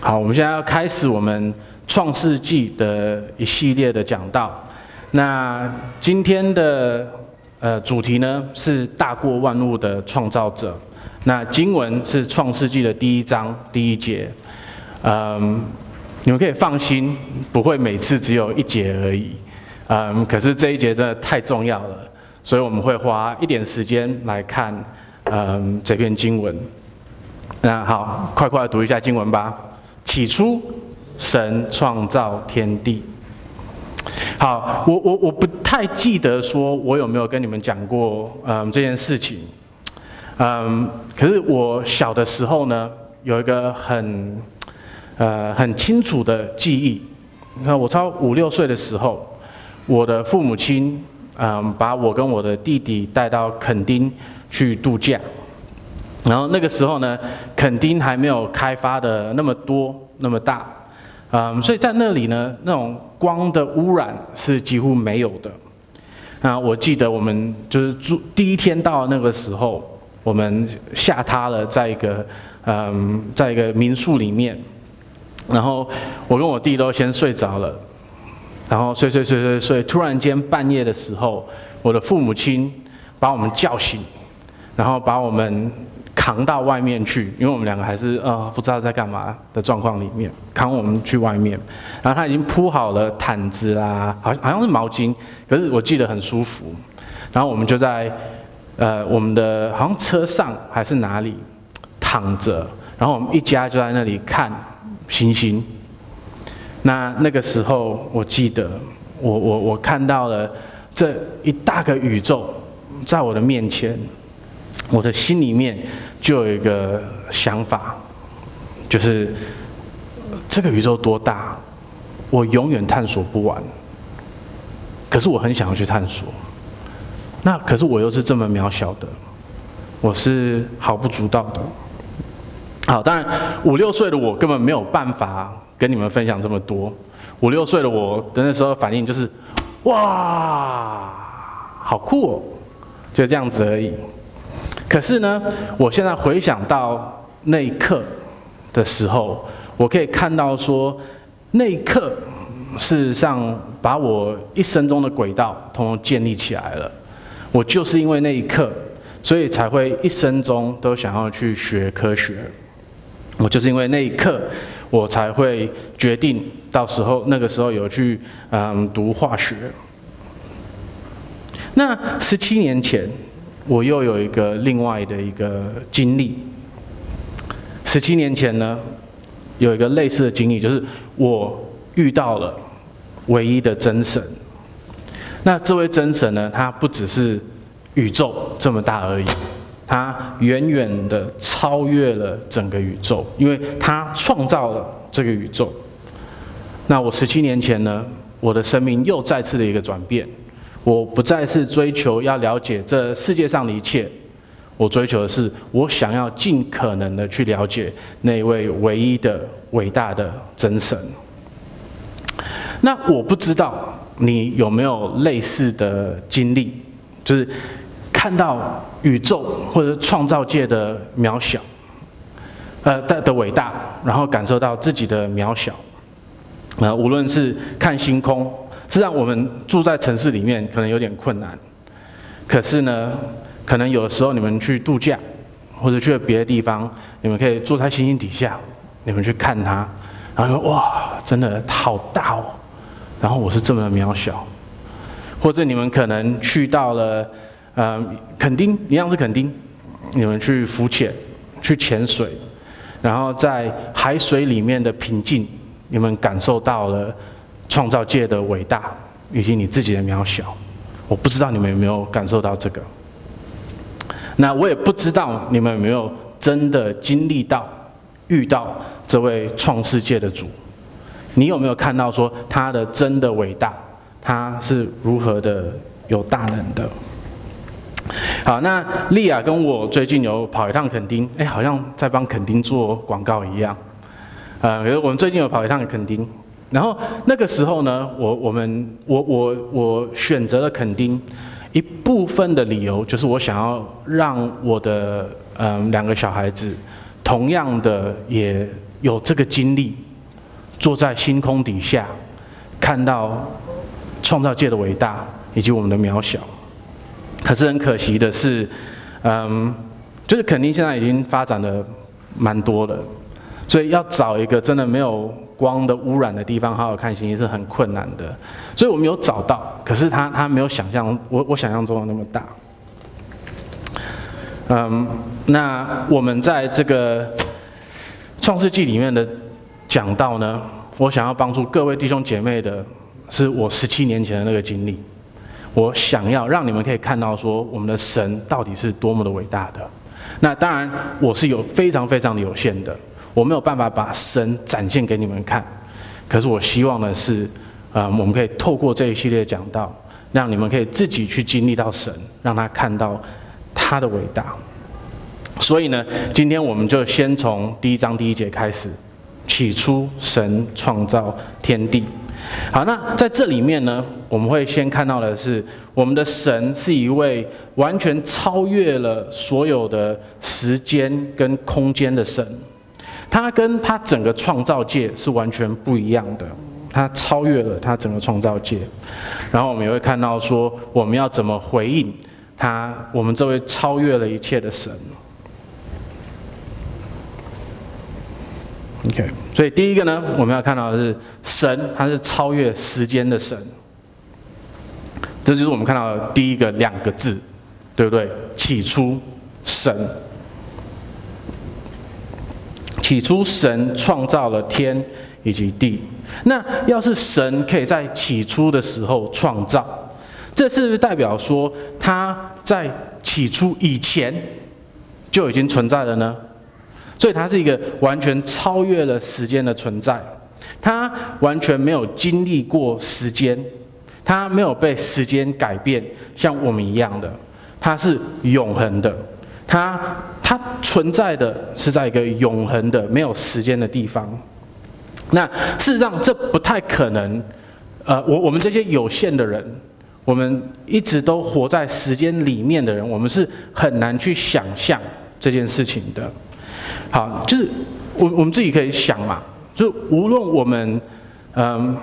好，我们现在要开始我们创世纪的一系列的讲道。那今天的呃主题呢是大过万物的创造者。那经文是创世纪的第一章第一节。嗯，你们可以放心，不会每次只有一节而已。嗯，可是这一节真的太重要了，所以我们会花一点时间来看嗯这篇经文。那好，快快读一下经文吧。起初，神创造天地。好，我我我不太记得说我有没有跟你们讲过嗯这件事情。嗯，可是我小的时候呢，有一个很呃很清楚的记忆。你看，我超五六岁的时候，我的父母亲嗯把我跟我的弟弟带到垦丁去度假。然后那个时候呢，垦丁还没有开发的那么多那么大，嗯，所以在那里呢，那种光的污染是几乎没有的。那我记得我们就是住第一天到那个时候，我们下榻了在一个嗯，在一个民宿里面，然后我跟我弟都先睡着了，然后睡睡睡睡睡，突然间半夜的时候，我的父母亲把我们叫醒，然后把我们。扛到外面去，因为我们两个还是呃不知道在干嘛的状况里面，扛我们去外面，然后他已经铺好了毯子啦，好像好像是毛巾，可是我记得很舒服，然后我们就在呃我们的好像车上还是哪里躺着，然后我们一家就在那里看星星。那那个时候我记得我我我看到了这一大个宇宙在我的面前。我的心里面就有一个想法，就是这个宇宙多大，我永远探索不完。可是我很想要去探索，那可是我又是这么渺小的，我是毫不足道的。好，当然五六岁的我根本没有办法跟你们分享这么多。五六岁的我的那时候反应就是，哇，好酷哦，就这样子而已。可是呢，我现在回想到那一刻的时候，我可以看到说，那一刻事实上把我一生中的轨道统统建立起来了。我就是因为那一刻，所以才会一生中都想要去学科学。我就是因为那一刻，我才会决定到时候那个时候有去嗯读化学。那十七年前。我又有一个另外的一个经历。十七年前呢，有一个类似的经历，就是我遇到了唯一的真神。那这位真神呢，他不只是宇宙这么大而已，他远远的超越了整个宇宙，因为他创造了这个宇宙。那我十七年前呢，我的生命又再次的一个转变。我不再是追求要了解这世界上的一切，我追求的是，我想要尽可能的去了解那位唯一的伟大的真神。那我不知道你有没有类似的经历，就是看到宇宙或者创造界的渺小，呃的的伟大，然后感受到自己的渺小，呃，无论是看星空。实际上，我们住在城市里面可能有点困难。可是呢，可能有的时候你们去度假，或者去了别的地方，你们可以坐在星星底下，你们去看它，然后说哇，真的好大哦。然后我是这么的渺小。或者你们可能去到了呃垦丁，一样是垦丁，你们去浮潜、去潜水，然后在海水里面的平静，你们感受到了。创造界的伟大，以及你自己的渺小，我不知道你们有没有感受到这个。那我也不知道你们有没有真的经历到、遇到这位创世界的主。你有没有看到说他的真的伟大，他是如何的有大能的？好，那莉亚跟我最近有跑一趟垦丁，哎，好像在帮垦丁做广告一样。呃，我们最近有跑一趟垦丁。然后那个时候呢，我我们我我我选择了垦丁，一部分的理由就是我想要让我的嗯两个小孩子，同样的也有这个经历，坐在星空底下，看到创造界的伟大以及我们的渺小。可是很可惜的是，嗯，就是垦丁现在已经发展的蛮多了，所以要找一个真的没有光的污染的地方好好看星星是很困难的。所以我们有找到，可是它它没有想象我我想象中的那么大。嗯，那我们在这个创世纪里面的讲道呢，我想要帮助各位弟兄姐妹的，是我十七年前的那个经历。我想要让你们可以看到说，我们的神到底是多么的伟大的。那当然，我是有非常非常的有限的，我没有办法把神展现给你们看。可是我希望的是，啊、我们可以透过这一系列讲道，让你们可以自己去经历到神，让他看到他的伟大。所以呢，今天我们就先从第一章第一节开始。起初，神创造天地。好，那在这里面呢，我们会先看到的是，我们的神是一位完全超越了所有的时间跟空间的神，他跟他整个创造界是完全不一样的，他超越了他整个创造界。然后我们也会看到说，我们要怎么回应他，我们这位超越了一切的神。OK，所以第一个呢，我们要看到的是神，他是超越时间的神。这就是我们看到的第一个两个字，对不对？起初，神。起初，神创造了天以及地。那要是神可以在起初的时候创造，这是不是代表说他在起初以前就已经存在了呢？所以它是一个完全超越了时间的存在，它完全没有经历过时间，它没有被时间改变，像我们一样的，它是永恒的，它它存在的是在一个永恒的没有时间的地方。那事实上这不太可能，呃，我我们这些有限的人，我们一直都活在时间里面的人，我们是很难去想象这件事情的。好，就是我我们自己可以想嘛，就无论我们嗯，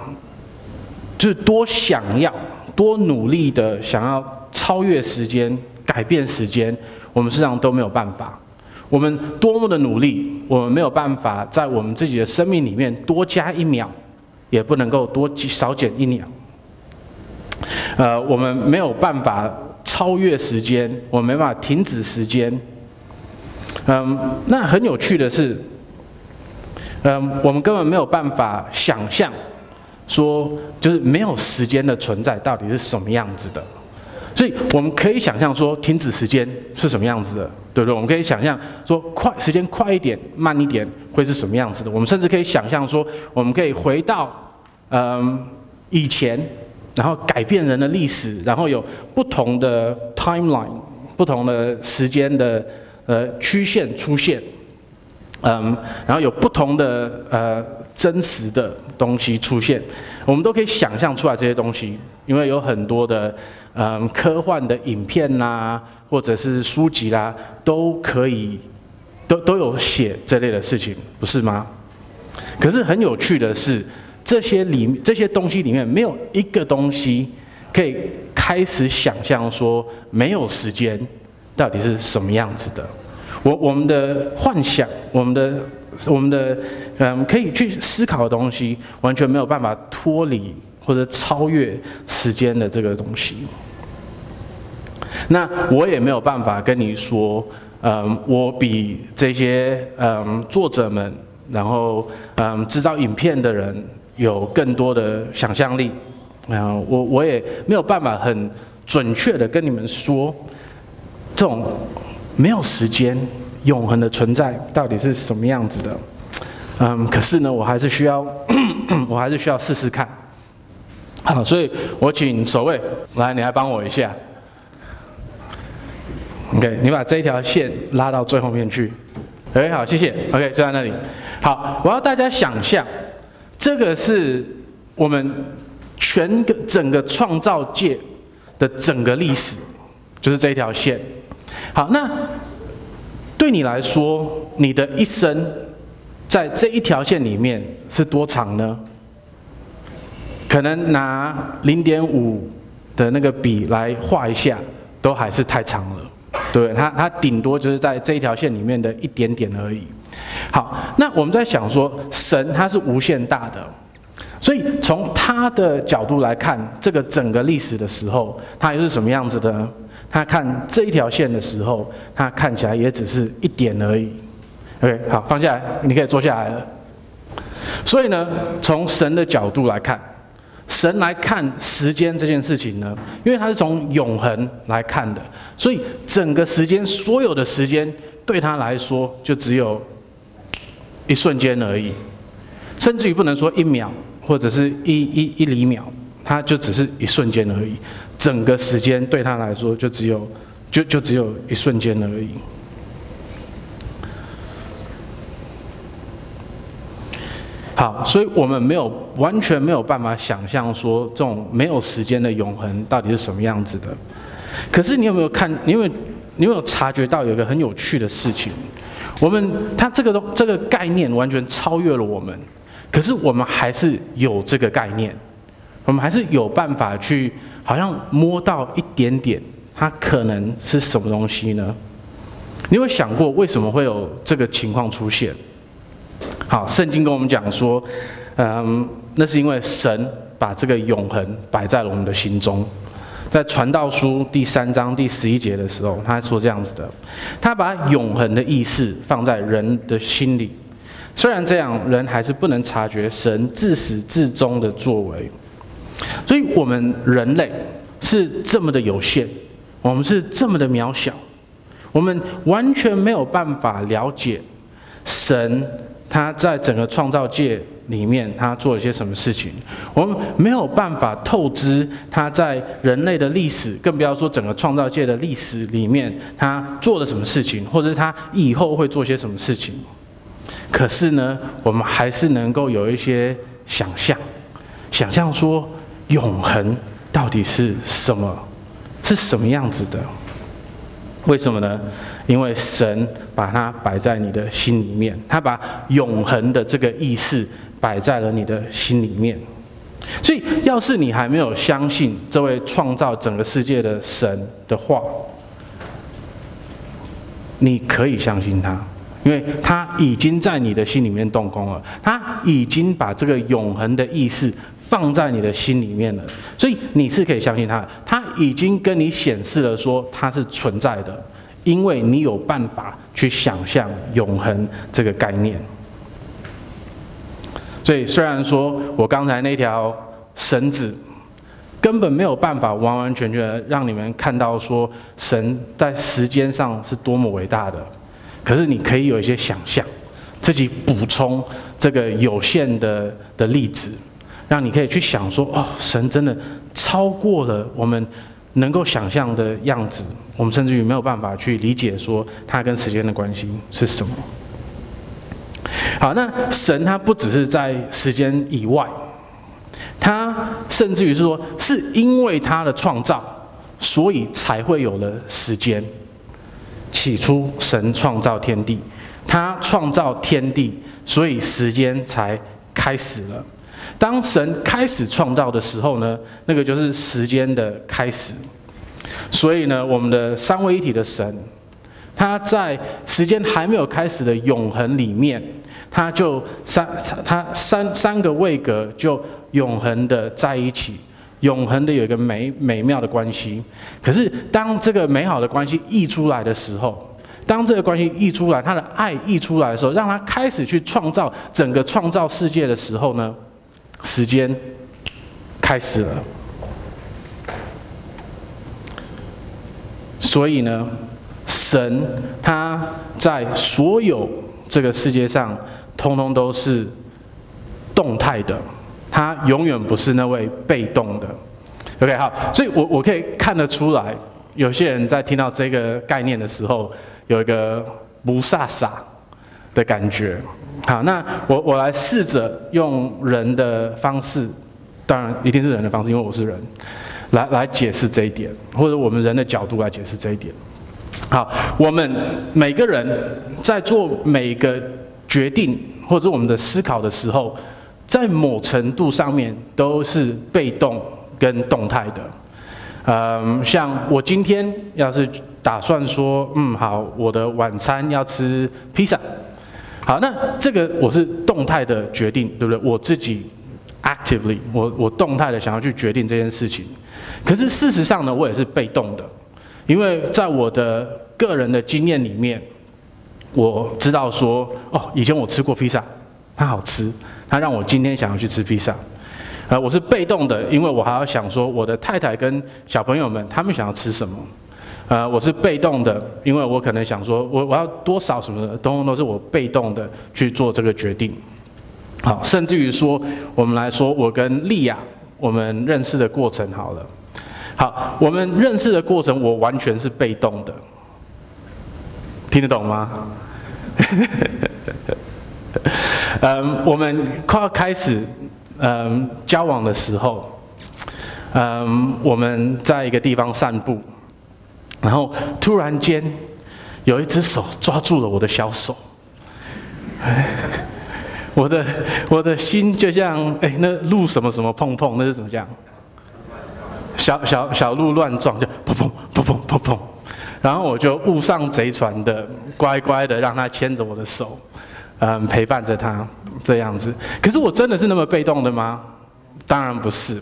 就是多想要、多努力的想要超越时间、改变时间，我们实际上都没有办法。我们多么的努力，我们没有办法在我们自己的生命里面多加一秒，也不能够多少减一秒。呃，我们没有办法超越时间，我们没办法停止时间。嗯，那很有趣的是，嗯，我们根本没有办法想象，说就是没有时间的存在到底是什么样子的。所以我们可以想象说，停止时间是什么样子的，对不对？我们可以想象说，快时间快一点、慢一点会是什么样子的。我们甚至可以想象说，我们可以回到嗯以前，然后改变人的历史，然后有不同的 timeline，不同的时间的。呃，曲线出现，嗯，然后有不同的呃真实的东西出现，我们都可以想象出来这些东西，因为有很多的嗯科幻的影片呐、啊，或者是书籍啦、都可以都都有写这类的事情，不是吗？可是很有趣的是，这些里这些东西里面没有一个东西可以开始想象说没有时间。到底是什么样子的？我我们的幻想，我们的我们的嗯，可以去思考的东西，完全没有办法脱离或者超越时间的这个东西。那我也没有办法跟你说，嗯，我比这些嗯作者们，然后嗯制造影片的人有更多的想象力。嗯，我我也没有办法很准确的跟你们说。这种没有时间、永恒的存在到底是什么样子的？嗯，可是呢，我还是需要，我还是需要试试看。好，所以我请守卫来，你来帮我一下。OK，你把这一条线拉到最后面去。哎，好，谢谢。OK，就在那里。好，我要大家想象，这个是我们全个整个创造界的整个历史，就是这一条线。好，那对你来说，你的一生在这一条线里面是多长呢？可能拿零点五的那个笔来画一下，都还是太长了。对，它它顶多就是在这一条线里面的一点点而已。好，那我们在想说，神他是无限大的，所以从他的角度来看，这个整个历史的时候，它又是什么样子的呢？他看这一条线的时候，他看起来也只是一点而已。OK，好，放下来，你可以坐下来了。所以呢，从神的角度来看，神来看时间这件事情呢，因为他是从永恒来看的，所以整个时间，所有的时间对他来说，就只有一瞬间而已，甚至于不能说一秒，或者是一一一厘秒，它就只是一瞬间而已。整个时间对他来说就只有，就就只有一瞬间而已。好，所以我们没有完全没有办法想象说这种没有时间的永恒到底是什么样子的。可是你有没有看？你有没有你有没有察觉到有一个很有趣的事情？我们它这个东这个概念完全超越了我们，可是我们还是有这个概念，我们还是有办法去。好像摸到一点点，它可能是什么东西呢？你有想过为什么会有这个情况出现？好，圣经跟我们讲说，嗯，那是因为神把这个永恒摆在了我们的心中。在传道书第三章第十一节的时候，他说这样子的：他把永恒的意识放在人的心里，虽然这样，人还是不能察觉神自始至终的作为。所以，我们人类是这么的有限，我们是这么的渺小，我们完全没有办法了解神他在整个创造界里面他做了些什么事情，我们没有办法透支他在人类的历史，更不要说整个创造界的历史里面他做了什么事情，或者是他以后会做些什么事情。可是呢，我们还是能够有一些想象，想象说。永恒到底是什么？是什么样子的？为什么呢？因为神把它摆在你的心里面，他把永恒的这个意识摆在了你的心里面。所以，要是你还没有相信这位创造整个世界的神的话，你可以相信他，因为他已经在你的心里面动工了，他已经把这个永恒的意识。放在你的心里面了，所以你是可以相信他，他已经跟你显示了说他是存在的，因为你有办法去想象永恒这个概念。所以虽然说我刚才那条绳子根本没有办法完完全全让你们看到说神在时间上是多么伟大的，可是你可以有一些想象，自己补充这个有限的的例子。让你可以去想说，哦，神真的超过了我们能够想象的样子，我们甚至于没有办法去理解说它跟时间的关系是什么。好，那神他不只是在时间以外，他甚至于是说，是因为他的创造，所以才会有了时间。起初神创造天地，他创造天地，所以时间才开始了。当神开始创造的时候呢，那个就是时间的开始。所以呢，我们的三位一体的神，他在时间还没有开始的永恒里面，他就三他三三个位格就永恒的在一起，永恒的有一个美美妙的关系。可是当这个美好的关系溢出来的时候，当这个关系溢出来，他的爱溢出来的时候，让他开始去创造整个创造世界的时候呢，时间开始了，所以呢，神他在所有这个世界上，通通都是动态的，他永远不是那位被动的。OK，好，所以我我可以看得出来，有些人在听到这个概念的时候，有一个不煞煞的感觉。好，那我我来试着用人的方式，当然一定是人的方式，因为我是人，来来解释这一点，或者我们人的角度来解释这一点。好，我们每个人在做每个决定，或者我们的思考的时候，在某程度上面都是被动跟动态的。嗯，像我今天要是打算说，嗯，好，我的晚餐要吃披萨，好，那这个我是动态的决定，对不对？我自己 actively，我我动态的想要去决定这件事情。可是事实上呢，我也是被动的，因为在我的个人的经验里面，我知道说，哦，以前我吃过披萨，它好吃，它让我今天想要去吃披萨。呃，我是被动的，因为我还要想说，我的太太跟小朋友们他们想要吃什么。呃，我是被动的，因为我可能想说，我我要多少什么的，通通都是我被动的去做这个决定。好，甚至于说，我们来说，我跟莉亚我们认识的过程好了。好，我们认识的过程，我完全是被动的，听得懂吗？嗯，我们快要开始嗯交往的时候，嗯，我们在一个地方散步，然后突然间有一只手抓住了我的小手，我的我的心就像哎那路什么什么碰碰，那是怎么讲？小小小鹿乱撞，就砰砰砰砰砰砰，然后我就误上贼船的，乖乖的让他牵着我的手，嗯，陪伴着他这样子。可是我真的是那么被动的吗？当然不是。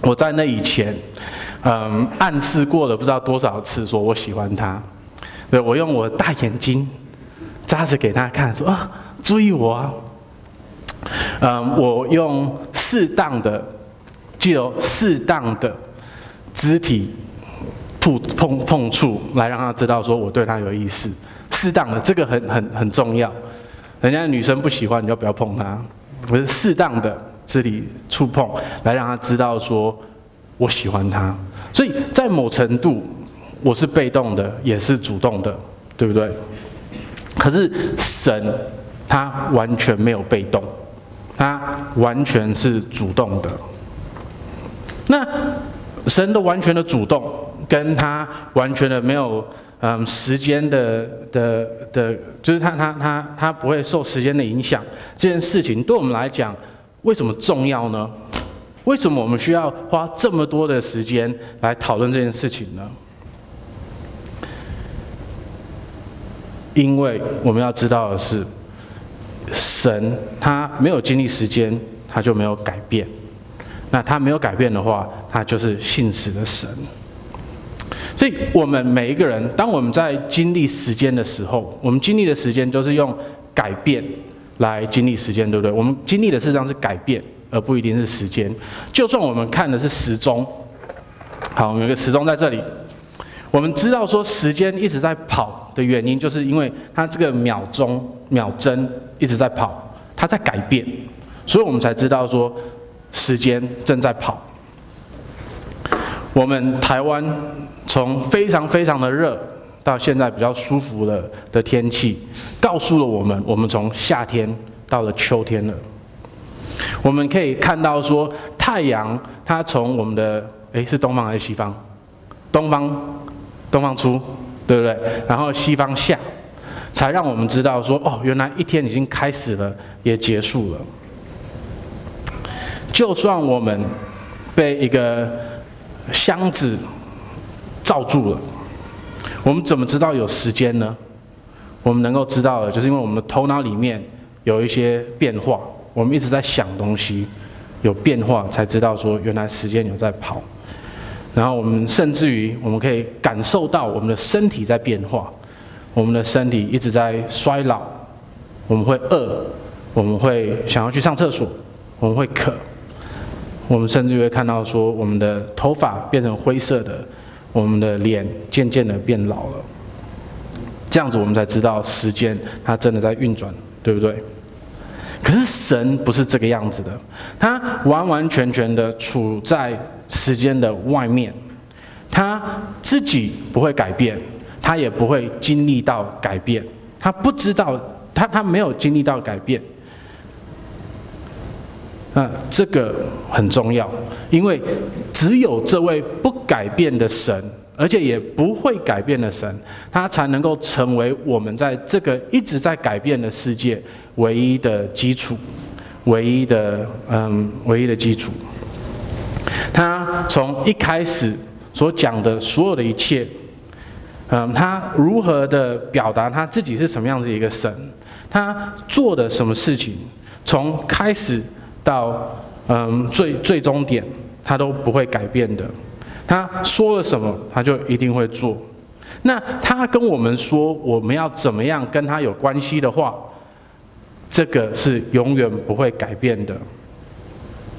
我在那以前，嗯，暗示过了不知道多少次，说我喜欢他。对，我用我大眼睛扎着给他看，说啊，注意我啊。嗯，我用适当的。具有适当的肢体碰碰碰触，来让他知道说我对他有意思。适当的，这个很很很重要。人家女生不喜欢，你就不要碰她。不是适当的肢体触碰，来让他知道说我喜欢他。所以在某程度，我是被动的，也是主动的，对不对？可是神他完全没有被动，他完全是主动的。那神的完全的主动，跟他完全的没有嗯时间的的的，就是他他他他不会受时间的影响，这件事情对我们来讲为什么重要呢？为什么我们需要花这么多的时间来讨论这件事情呢？因为我们要知道的是，神他没有经历时间，他就没有改变。那他没有改变的话，他就是信实的神。所以，我们每一个人，当我们在经历时间的时候，我们经历的时间都是用改变来经历时间，对不对？我们经历的事实上是改变，而不一定是时间。就算我们看的是时钟，好，我们有个时钟在这里，我们知道说时间一直在跑的原因，就是因为它这个秒钟、秒针一直在跑，它在改变，所以我们才知道说。时间正在跑。我们台湾从非常非常的热，到现在比较舒服的的天气，告诉了我们，我们从夏天到了秋天了。我们可以看到说，太阳它从我们的诶是东方还是西方？东方，东方出，对不对？然后西方下，才让我们知道说，哦，原来一天已经开始了，也结束了。就算我们被一个箱子罩住了，我们怎么知道有时间呢？我们能够知道的，就是因为我们的头脑里面有一些变化，我们一直在想东西，有变化才知道说原来时间有在跑。然后我们甚至于我们可以感受到我们的身体在变化，我们的身体一直在衰老，我们会饿，我们会想要去上厕所，我们会渴。我们甚至会看到说，我们的头发变成灰色的，我们的脸渐渐的变老了。这样子，我们才知道时间它真的在运转，对不对？可是神不是这个样子的，他完完全全的处在时间的外面，他自己不会改变，他也不会经历到改变，他不知道，他他没有经历到改变。那这个很重要，因为只有这位不改变的神，而且也不会改变的神，他才能够成为我们在这个一直在改变的世界唯一的基础，唯一的嗯，唯一的基础。他从一开始所讲的所有的一切，嗯，他如何的表达他自己是什么样子一个神，他做的什么事情，从开始到嗯最最终点，他都不会改变的。他说了什么，他就一定会做。那他跟我们说我们要怎么样跟他有关系的话，这个是永远不会改变的。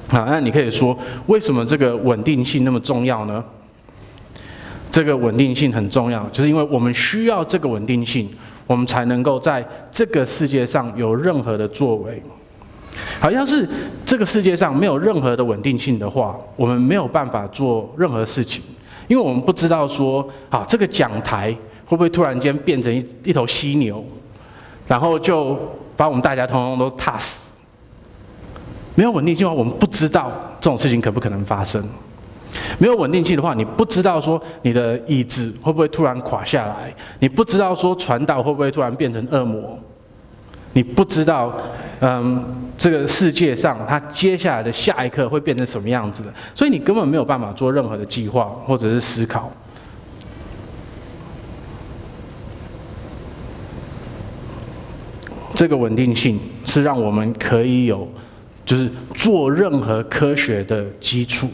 好，那你可以说，为什么这个稳定性那么重要呢？这个稳定性很重要，就是因为我们需要这个稳定性，我们才能够在这个世界上有任何的作为。好，要是这个世界上没有任何的稳定性的话，我们没有办法做任何事情，因为我们不知道说，好，这个讲台会不会突然间变成一一头犀牛，然后就把我们大家通通都踏死。没有稳定性的话，我们不知道这种事情可不可能发生。没有稳定性的话，你不知道说你的椅子会不会突然垮下来，你不知道说传导会不会突然变成恶魔。你不知道，嗯，这个世界上它接下来的下一刻会变成什么样子的，所以你根本没有办法做任何的计划或者是思考。这个稳定性是让我们可以有，就是做任何科学的基础。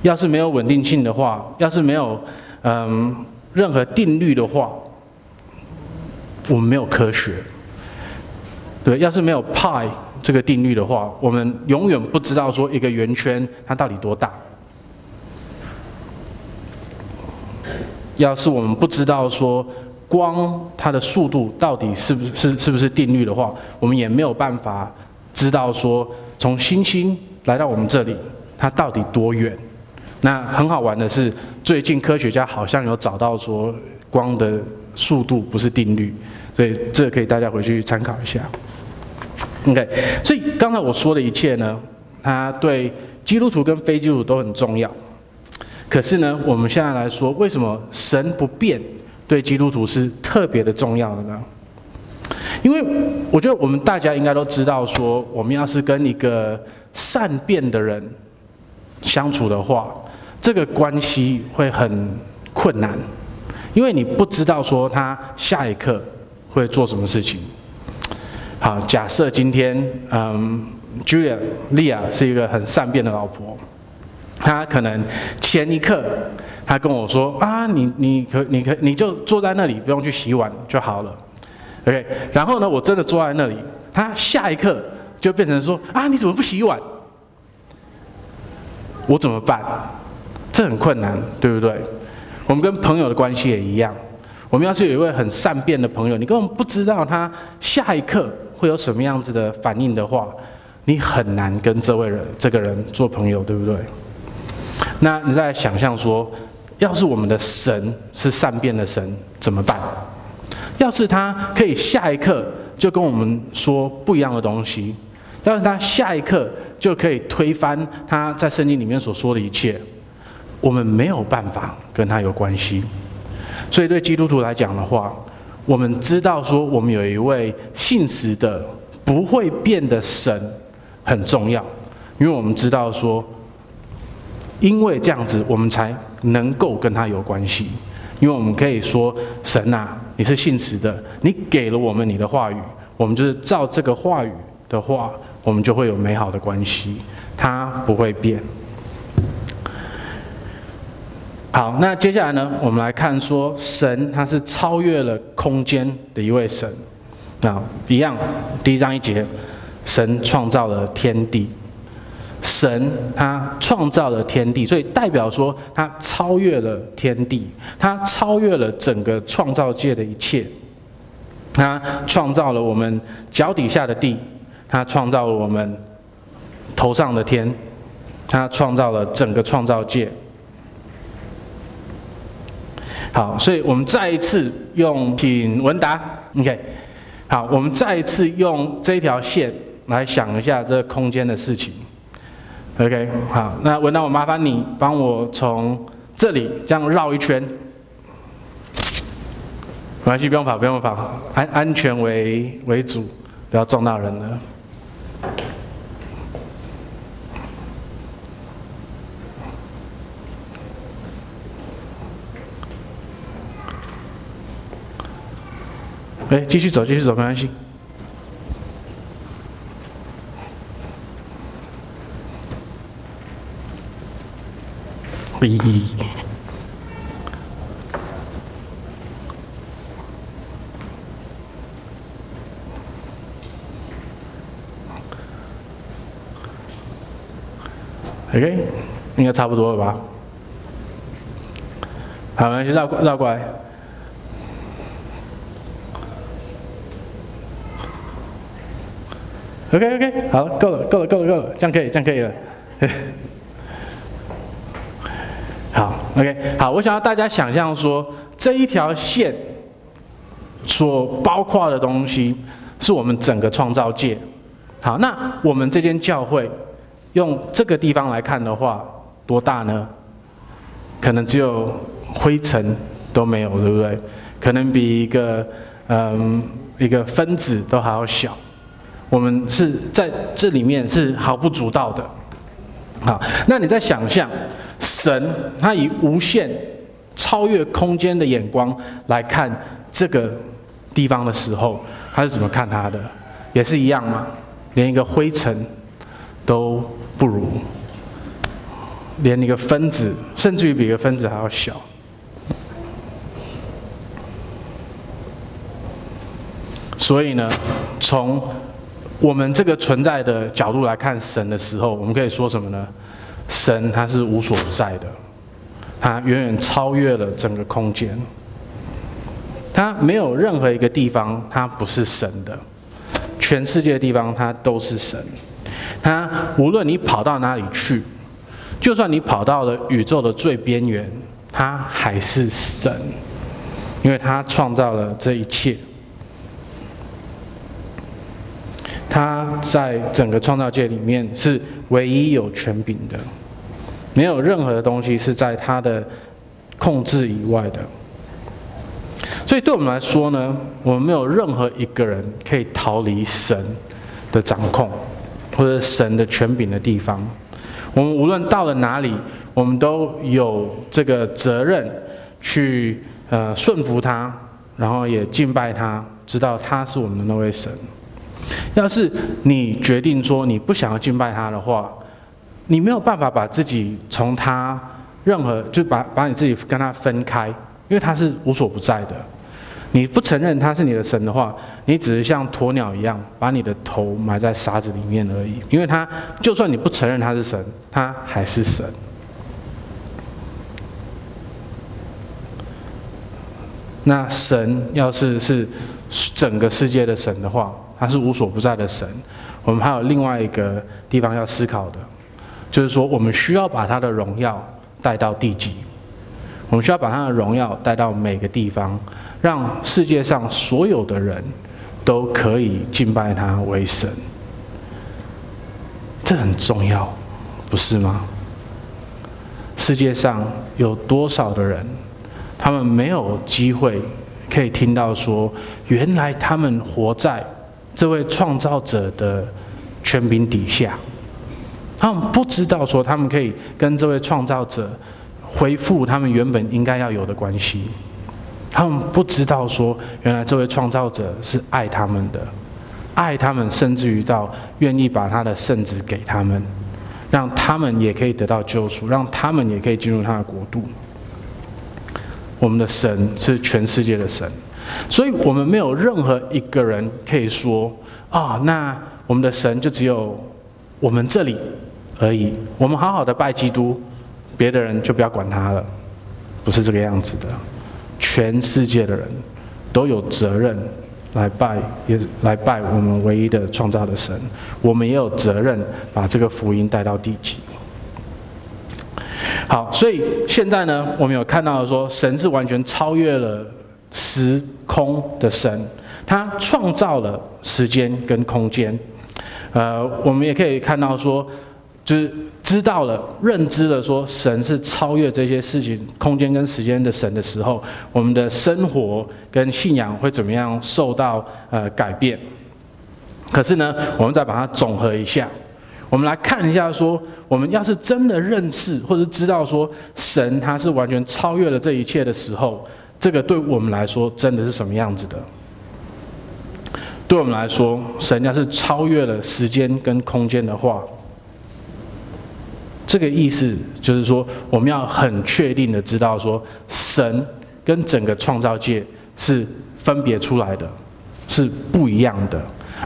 要是没有稳定性的话，要是没有，嗯，任何定律的话，我们没有科学。对，要是没有派这个定律的话，我们永远不知道说一个圆圈它到底多大。要是我们不知道说光它的速度到底是不是是是不是定律的话，我们也没有办法知道说从星星来到我们这里它到底多远。那很好玩的是，最近科学家好像有找到说光的速度不是定律。所以这个可以大家回去参考一下。OK，所以刚才我说的一切呢，它对基督徒跟非基督徒都很重要。可是呢，我们现在来说，为什么神不变对基督徒是特别的重要的呢？因为我觉得我们大家应该都知道，说我们要是跟一个善变的人相处的话，这个关系会很困难，因为你不知道说他下一刻。会做什么事情？好，假设今天，嗯，Julia 莉亚是一个很善变的老婆，她可能前一刻她跟我说啊，你你可你可你就坐在那里，不用去洗碗就好了，OK。然后呢，我真的坐在那里，她下一刻就变成说啊，你怎么不洗碗？我怎么办？这很困难，对不对？我们跟朋友的关系也一样。我们要是有一位很善变的朋友，你根本不知道他下一刻会有什么样子的反应的话，你很难跟这位人、这个人做朋友，对不对？那你再想象说，要是我们的神是善变的神，怎么办？要是他可以下一刻就跟我们说不一样的东西，要是他下一刻就可以推翻他在圣经里面所说的一切，我们没有办法跟他有关系。所以，对基督徒来讲的话，我们知道说，我们有一位信实的、不会变的神很重要，因为我们知道说，因为这样子，我们才能够跟他有关系。因为我们可以说，神啊，你是信实的，你给了我们你的话语，我们就是照这个话语的话，我们就会有美好的关系，它不会变。好，那接下来呢，我们来看说神他是超越了空间的一位神。那一样，第一章一节，神创造了天地，神他创造了天地，所以代表说他超越了天地，他超越了整个创造界的一切。他创造了我们脚底下的地，他创造了我们头上的天，他创造了整个创造界。好，所以我们再一次用请文达，OK。好，我们再一次用这条线来想一下这个空间的事情，OK。好，那文达，我麻烦你帮我从这里这样绕一圈，没关系，不用跑，不用跑，安安全为为主，不要撞到人了。哎，继续走，继续走，没关系。咦，OK，应该差不多了吧？好，没关系，绕绕过来。OK OK，好，够了，够了，够了，够了，这样可以，这样可以了。好，OK，好，我想要大家想象说，这一条线所包括的东西，是我们整个创造界。好，那我们这间教会用这个地方来看的话，多大呢？可能只有灰尘都没有，对不对？可能比一个嗯一个分子都还要小。我们是在这里面是毫不足道的，好，那你在想象神他以无限超越空间的眼光来看这个地方的时候，他是怎么看他的？也是一样吗？连一个灰尘都不如，连一个分子，甚至于比一个分子还要小。所以呢，从我们这个存在的角度来看神的时候，我们可以说什么呢？神他是无所不在的，他远远超越了整个空间，他没有任何一个地方他不是神的，全世界的地方他都是神。他无论你跑到哪里去，就算你跑到了宇宙的最边缘，他还是神，因为他创造了这一切。他在整个创造界里面是唯一有权柄的，没有任何的东西是在他的控制以外的。所以对我们来说呢，我们没有任何一个人可以逃离神的掌控或者神的权柄的地方。我们无论到了哪里，我们都有这个责任去呃顺服他，然后也敬拜他，知道他是我们的那位神。要是你决定说你不想要敬拜他的话，你没有办法把自己从他任何就把把你自己跟他分开，因为他是无所不在的。你不承认他是你的神的话，你只是像鸵鸟一样把你的头埋在沙子里面而已。因为他就算你不承认他是神，他还是神。那神要是是整个世界的神的话，他是无所不在的神，我们还有另外一个地方要思考的，就是说我们需要把他的荣耀带到地极，我们需要把他的荣耀带到每个地方，让世界上所有的人都可以敬拜他为神。这很重要，不是吗？世界上有多少的人，他们没有机会可以听到说，原来他们活在。这位创造者的权柄底下，他们不知道说他们可以跟这位创造者恢复他们原本应该要有的关系。他们不知道说，原来这位创造者是爱他们的，爱他们，甚至于到愿意把他的圣子给他们，让他们也可以得到救赎，让他们也可以进入他的国度。我们的神是全世界的神。所以，我们没有任何一个人可以说啊，那我们的神就只有我们这里而已。我们好好的拜基督，别的人就不要管他了，不是这个样子的。全世界的人都有责任来拜，也来拜我们唯一的创造的神。我们也有责任把这个福音带到地极。好，所以现在呢，我们有看到说，神是完全超越了。时空的神，他创造了时间跟空间。呃，我们也可以看到说，就是知道了、认知了，说神是超越这些事情、空间跟时间的神的时候，我们的生活跟信仰会怎么样受到呃改变？可是呢，我们再把它总和一下，我们来看一下，说我们要是真的认识或者知道说神他是完全超越了这一切的时候，这个对我们来说真的是什么样子的？对我们来说，神要是超越了时间跟空间的话，这个意思就是说，我们要很确定的知道说，神跟整个创造界是分别出来的，是不一样的。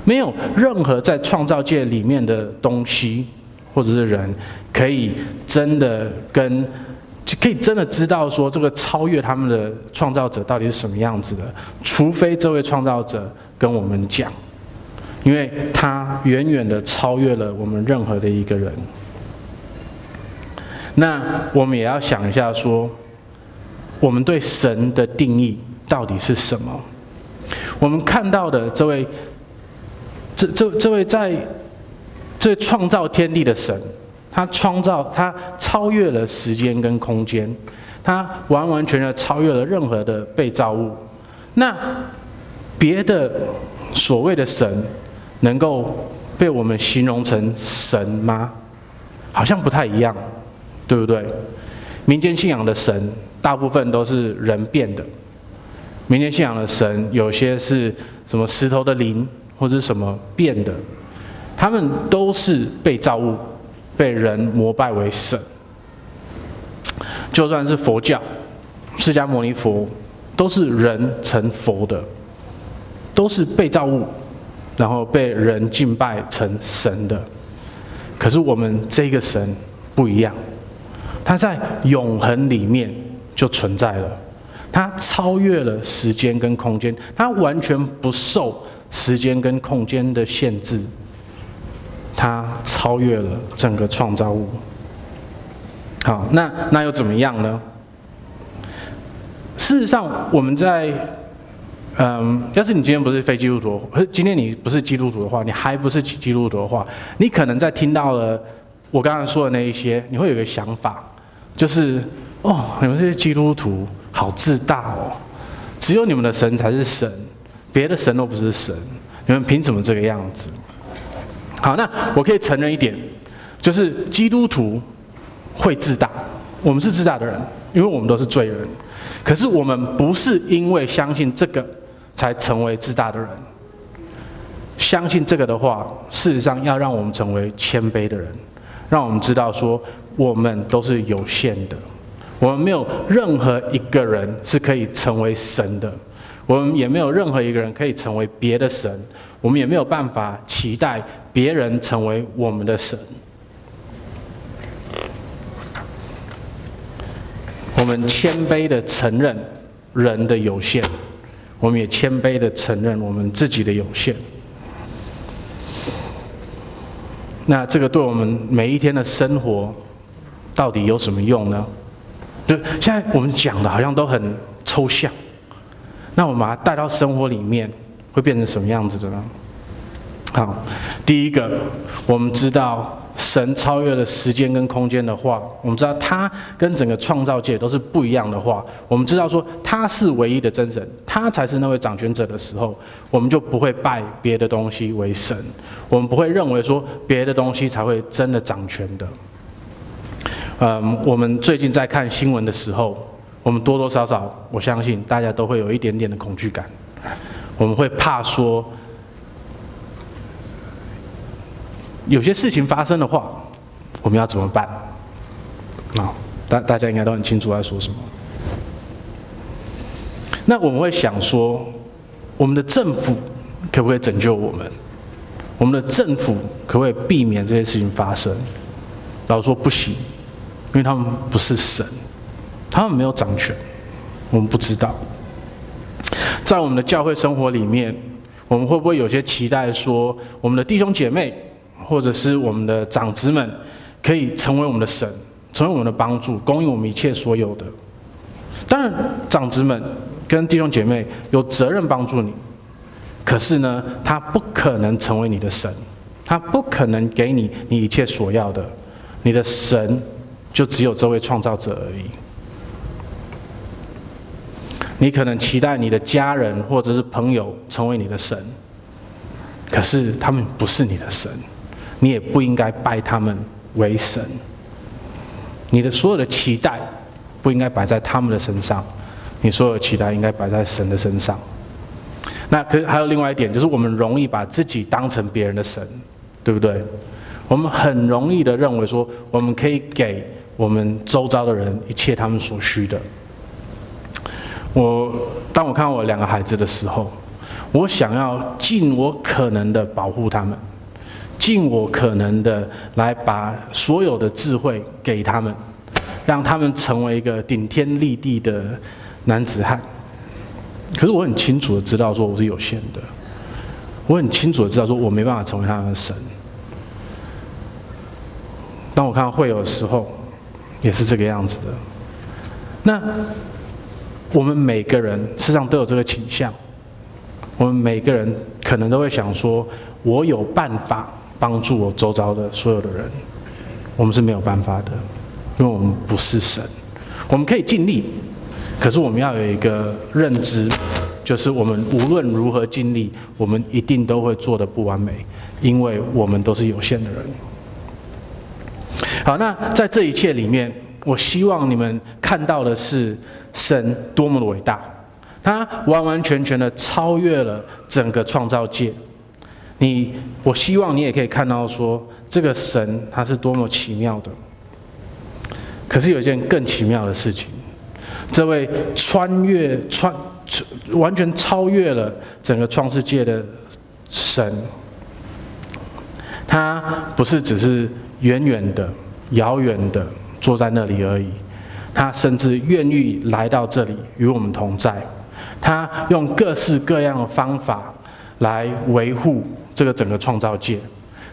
没有任何在创造界里面的东西，或者是人，可以真的跟，可以真的知道说这个超越他们的创造者到底是什么样子的，除非这位创造者跟我们讲，因为他远远的超越了我们任何的一个人。那我们也要想一下说，我们对神的定义到底是什么？我们看到的这位。这这这位在，这创造天地的神，他创造他超越了时间跟空间，他完完全全超越了任何的被造物。那别的所谓的神，能够被我们形容成神吗？好像不太一样，对不对？民间信仰的神，大部分都是人变的。民间信仰的神，有些是什么石头的灵。或者什么变的，他们都是被造物，被人膜拜为神。就算是佛教，释迦牟尼佛，都是人成佛的，都是被造物，然后被人敬拜成神的。可是我们这个神不一样，他在永恒里面就存在了，他超越了时间跟空间，他完全不受。时间跟空间的限制，它超越了整个创造物。好，那那又怎么样呢？事实上，我们在嗯，要是你今天不是非基督徒，今天你不是基督徒的话，你还不是基督徒的话，你可能在听到了我刚才说的那一些，你会有一个想法，就是哦，你们这些基督徒好自大哦，只有你们的神才是神。别的神都不是神，你们凭什么这个样子？好，那我可以承认一点，就是基督徒会自大，我们是自大的人，因为我们都是罪人。可是我们不是因为相信这个才成为自大的人。相信这个的话，事实上要让我们成为谦卑的人，让我们知道说我们都是有限的，我们没有任何一个人是可以成为神的。我们也没有任何一个人可以成为别的神，我们也没有办法期待别人成为我们的神。我们谦卑的承认人的有限，我们也谦卑的承认我们自己的有限。那这个对我们每一天的生活到底有什么用呢？就现在我们讲的好像都很抽象。那我们把它带到生活里面，会变成什么样子的呢？好，第一个，我们知道神超越了时间跟空间的话，我们知道他跟整个创造界都是不一样的话，我们知道说他是唯一的真神，他才是那位掌权者的时候，我们就不会拜别的东西为神，我们不会认为说别的东西才会真的掌权的。嗯，我们最近在看新闻的时候。我们多多少少，我相信大家都会有一点点的恐惧感。我们会怕说，有些事情发生的话，我们要怎么办？啊，大大家应该都很清楚在说什么。那我们会想说，我们的政府可不可以拯救我们？我们的政府可不可以避免这些事情发生？然后说不行，因为他们不是神。他们没有掌权，我们不知道。在我们的教会生活里面，我们会不会有些期待说，我们的弟兄姐妹或者是我们的长子们，可以成为我们的神，成为我们的帮助，供应我们一切所有的？当然，长子们跟弟兄姐妹有责任帮助你，可是呢，他不可能成为你的神，他不可能给你你一切所要的。你的神就只有这位创造者而已。你可能期待你的家人或者是朋友成为你的神，可是他们不是你的神，你也不应该拜他们为神。你的所有的期待不应该摆在他们的身上，你所有的期待应该摆在神的身上。那可是还有另外一点，就是我们容易把自己当成别人的神，对不对？我们很容易的认为说，我们可以给我们周遭的人一切他们所需的。我当我看到我两个孩子的时候，我想要尽我可能的保护他们，尽我可能的来把所有的智慧给他们，让他们成为一个顶天立地的男子汉。可是我很清楚的知道，说我是有限的。我很清楚的知道，说我没办法成为他们的神。当我看到会友的时候，也是这个样子的。那我们每个人事实上都有这个倾向。我们每个人可能都会想说，我有办法帮助我周遭的所有的人。我们是没有办法的，因为我们不是神。我们可以尽力。可是我们要有一个认知，就是我们无论如何尽力，我们一定都会做得不完美，因为我们都是有限的人。好，那在这一切里面，我希望你们看到的是神多么的伟大，他完完全全的超越了整个创造界。你，我希望你也可以看到说，这个神他是多么奇妙的。可是有一件更奇妙的事情。这位穿越、穿、完全超越了整个创世界的神，他不是只是远远的、遥远的坐在那里而已，他甚至愿意来到这里与我们同在。他用各式各样的方法来维护这个整个创造界，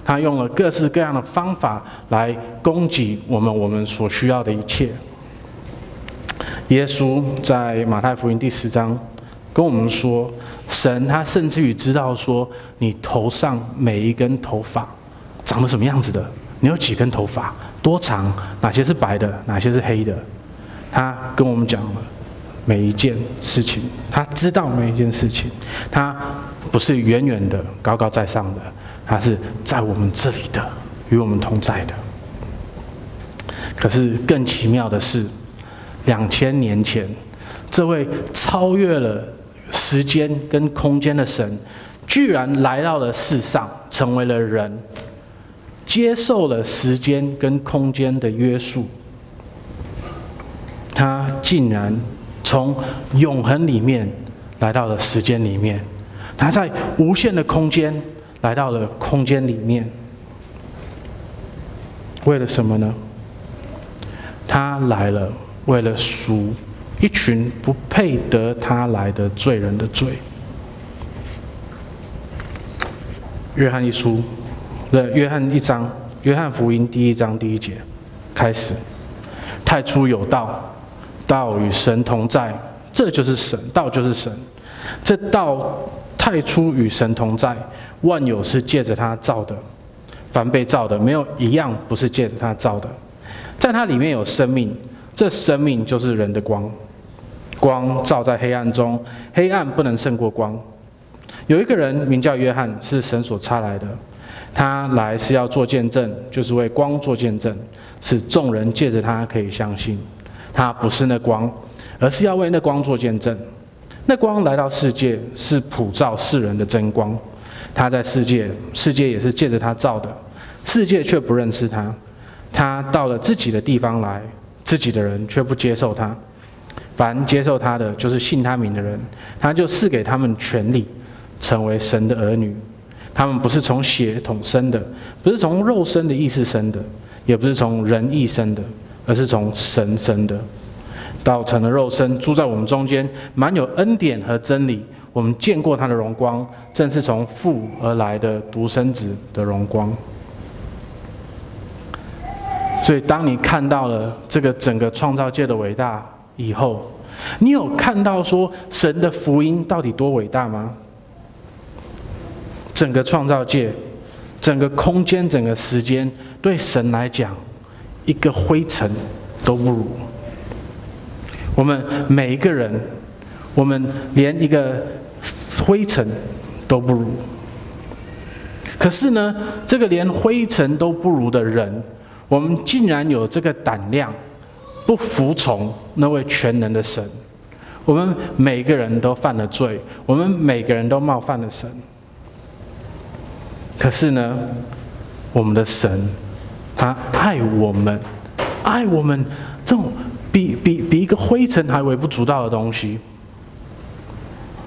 他用了各式各样的方法来供给我们我们所需要的一切。耶稣在马太福音第十章跟我们说，神他甚至于知道说，你头上每一根头发长得什么样子的，你有几根头发，多长，哪些是白的，哪些是黑的，他跟我们讲了每一件事情，他知道每一件事情，他不是远远的高高在上的，他是在我们这里的，与我们同在的。可是更奇妙的是。两千年前，这位超越了时间跟空间的神，居然来到了世上，成为了人，接受了时间跟空间的约束。他竟然从永恒里面来到了时间里面，他在无限的空间来到了空间里面，为了什么呢？他来了。为了赎一群不配得他来的罪人的罪，约翰一书的约翰一章，约翰福音第一章第一节开始，太初有道，道与神同在，这就是神，道就是神。这道太初与神同在，万有是借着他造的，凡被造的没有一样不是借着他造的，在他里面有生命。这生命就是人的光，光照在黑暗中，黑暗不能胜过光。有一个人名叫约翰，是神所差来的，他来是要做见证，就是为光做见证，使众人借着他可以相信。他不是那光，而是要为那光做见证。那光来到世界，是普照世人的真光。他在世界，世界也是借着他照的，世界却不认识他。他到了自己的地方来。自己的人却不接受他，凡接受他的，就是信他名的人，他就赐给他们权力，成为神的儿女。他们不是从血统生的，不是从肉身的意识生的，也不是从人意生的，而是从神生的。道成了肉身，住在我们中间，满有恩典和真理。我们见过他的荣光，正是从父而来的独生子的荣光。所以，当你看到了这个整个创造界的伟大以后，你有看到说神的福音到底多伟大吗？整个创造界、整个空间、整个时间，对神来讲，一个灰尘都不如。我们每一个人，我们连一个灰尘都不如。可是呢，这个连灰尘都不如的人，我们竟然有这个胆量，不服从那位全能的神。我们每个人都犯了罪，我们每个人都冒犯了神。可是呢，我们的神，他爱我们，爱我们这种比比个灰尘还微不足道的东西，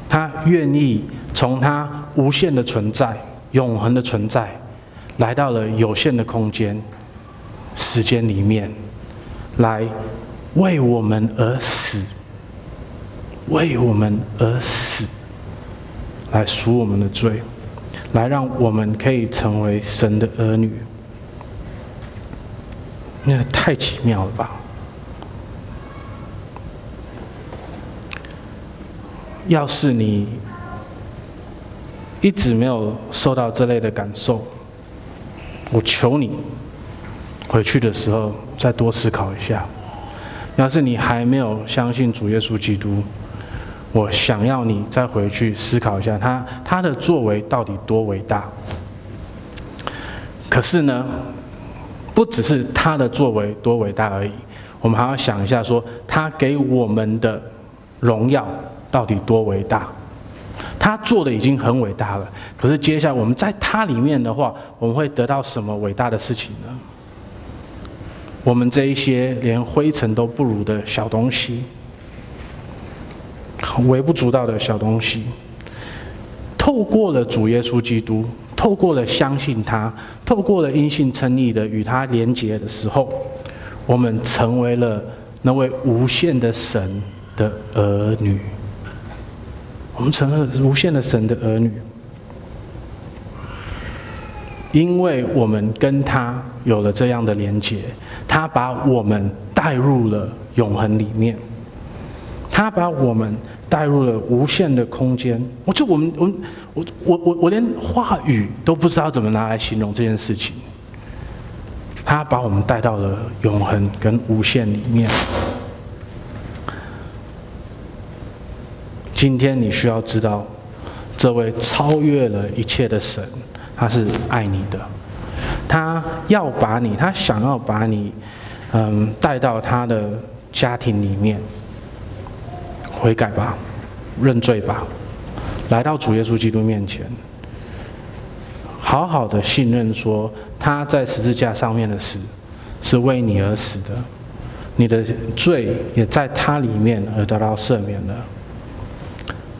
他愿意从他无限的存在。永恒的存在，来到了有限的空间、时间里面，来为我们而死，为我们而死，来赎我们的罪，来让我们可以成为神的儿女。那太奇妙了吧！要是你。一直没有受到这类的感受，我求你回去的时候再多思考一下。要是你还没有相信主耶稣基督，我想要你再回去思考一下他他的作为到底多伟大。可是呢，不只是他的作为多伟大而已，我们还要想一下说他给我们的荣耀到底多伟大。他做的已经很伟大了，可是接下来我们在他里面的话，我们会得到什么伟大的事情呢？我们这一些连灰尘都不如的小东西，微不足道的小东西，透过了主耶稣基督，透过了相信他，透过了因信称义的与他连结的时候，我们成为了那位无限的神的儿女。我们成了无限的神的儿女，因为我们跟他有了这样的连结，他把我们带入了永恒里面，他把我们带入了无限的空间。我就我们我我我我我连话语都不知道怎么拿来形容这件事情。他把我们带到了永恒跟无限里面。今天你需要知道，这位超越了一切的神，他是爱你的，他要把你，他想要把你，嗯，带到他的家庭里面，悔改吧，认罪吧，来到主耶稣基督面前，好好的信任说他在十字架上面的死是为你而死的，你的罪也在他里面而得到赦免了。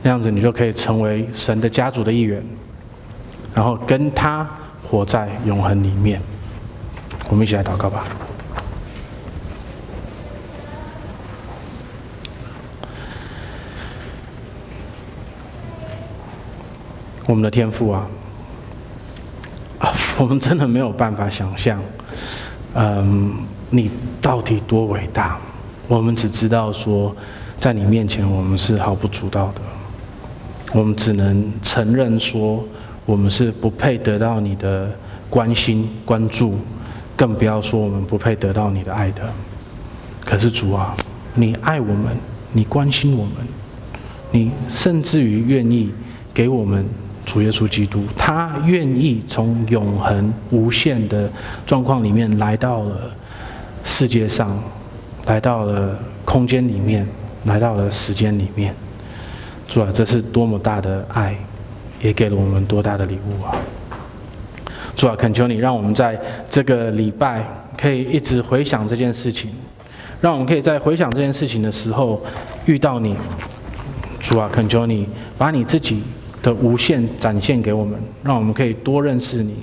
这样子，你就可以成为神的家族的一员，然后跟他活在永恒里面。我们一起来祷告吧。我们的天赋啊，啊，我们真的没有办法想象，嗯，你到底多伟大。我们只知道说，在你面前，我们是毫不足道的。我们只能承认说，我们是不配得到你的关心、关注，更不要说我们不配得到你的爱的。可是主啊，你爱我们，你关心我们，你甚至于愿意给我们主耶稣基督，他愿意从永恒无限的状况里面来到了世界上，来到了空间里面，来到了时间里面。主啊，这是多么大的爱，也给了我们多大的礼物啊！主啊，恳求你，让我们在这个礼拜可以一直回想这件事情，让我们可以在回想这件事情的时候遇到你。主啊，恳求你把你自己的无限展现给我们，让我们可以多认识你，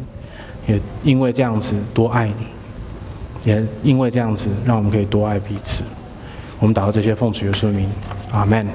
也因为这样子多爱你，也因为这样子让我们可以多爱彼此。我们祷告这些奉主耶稣的名，阿门。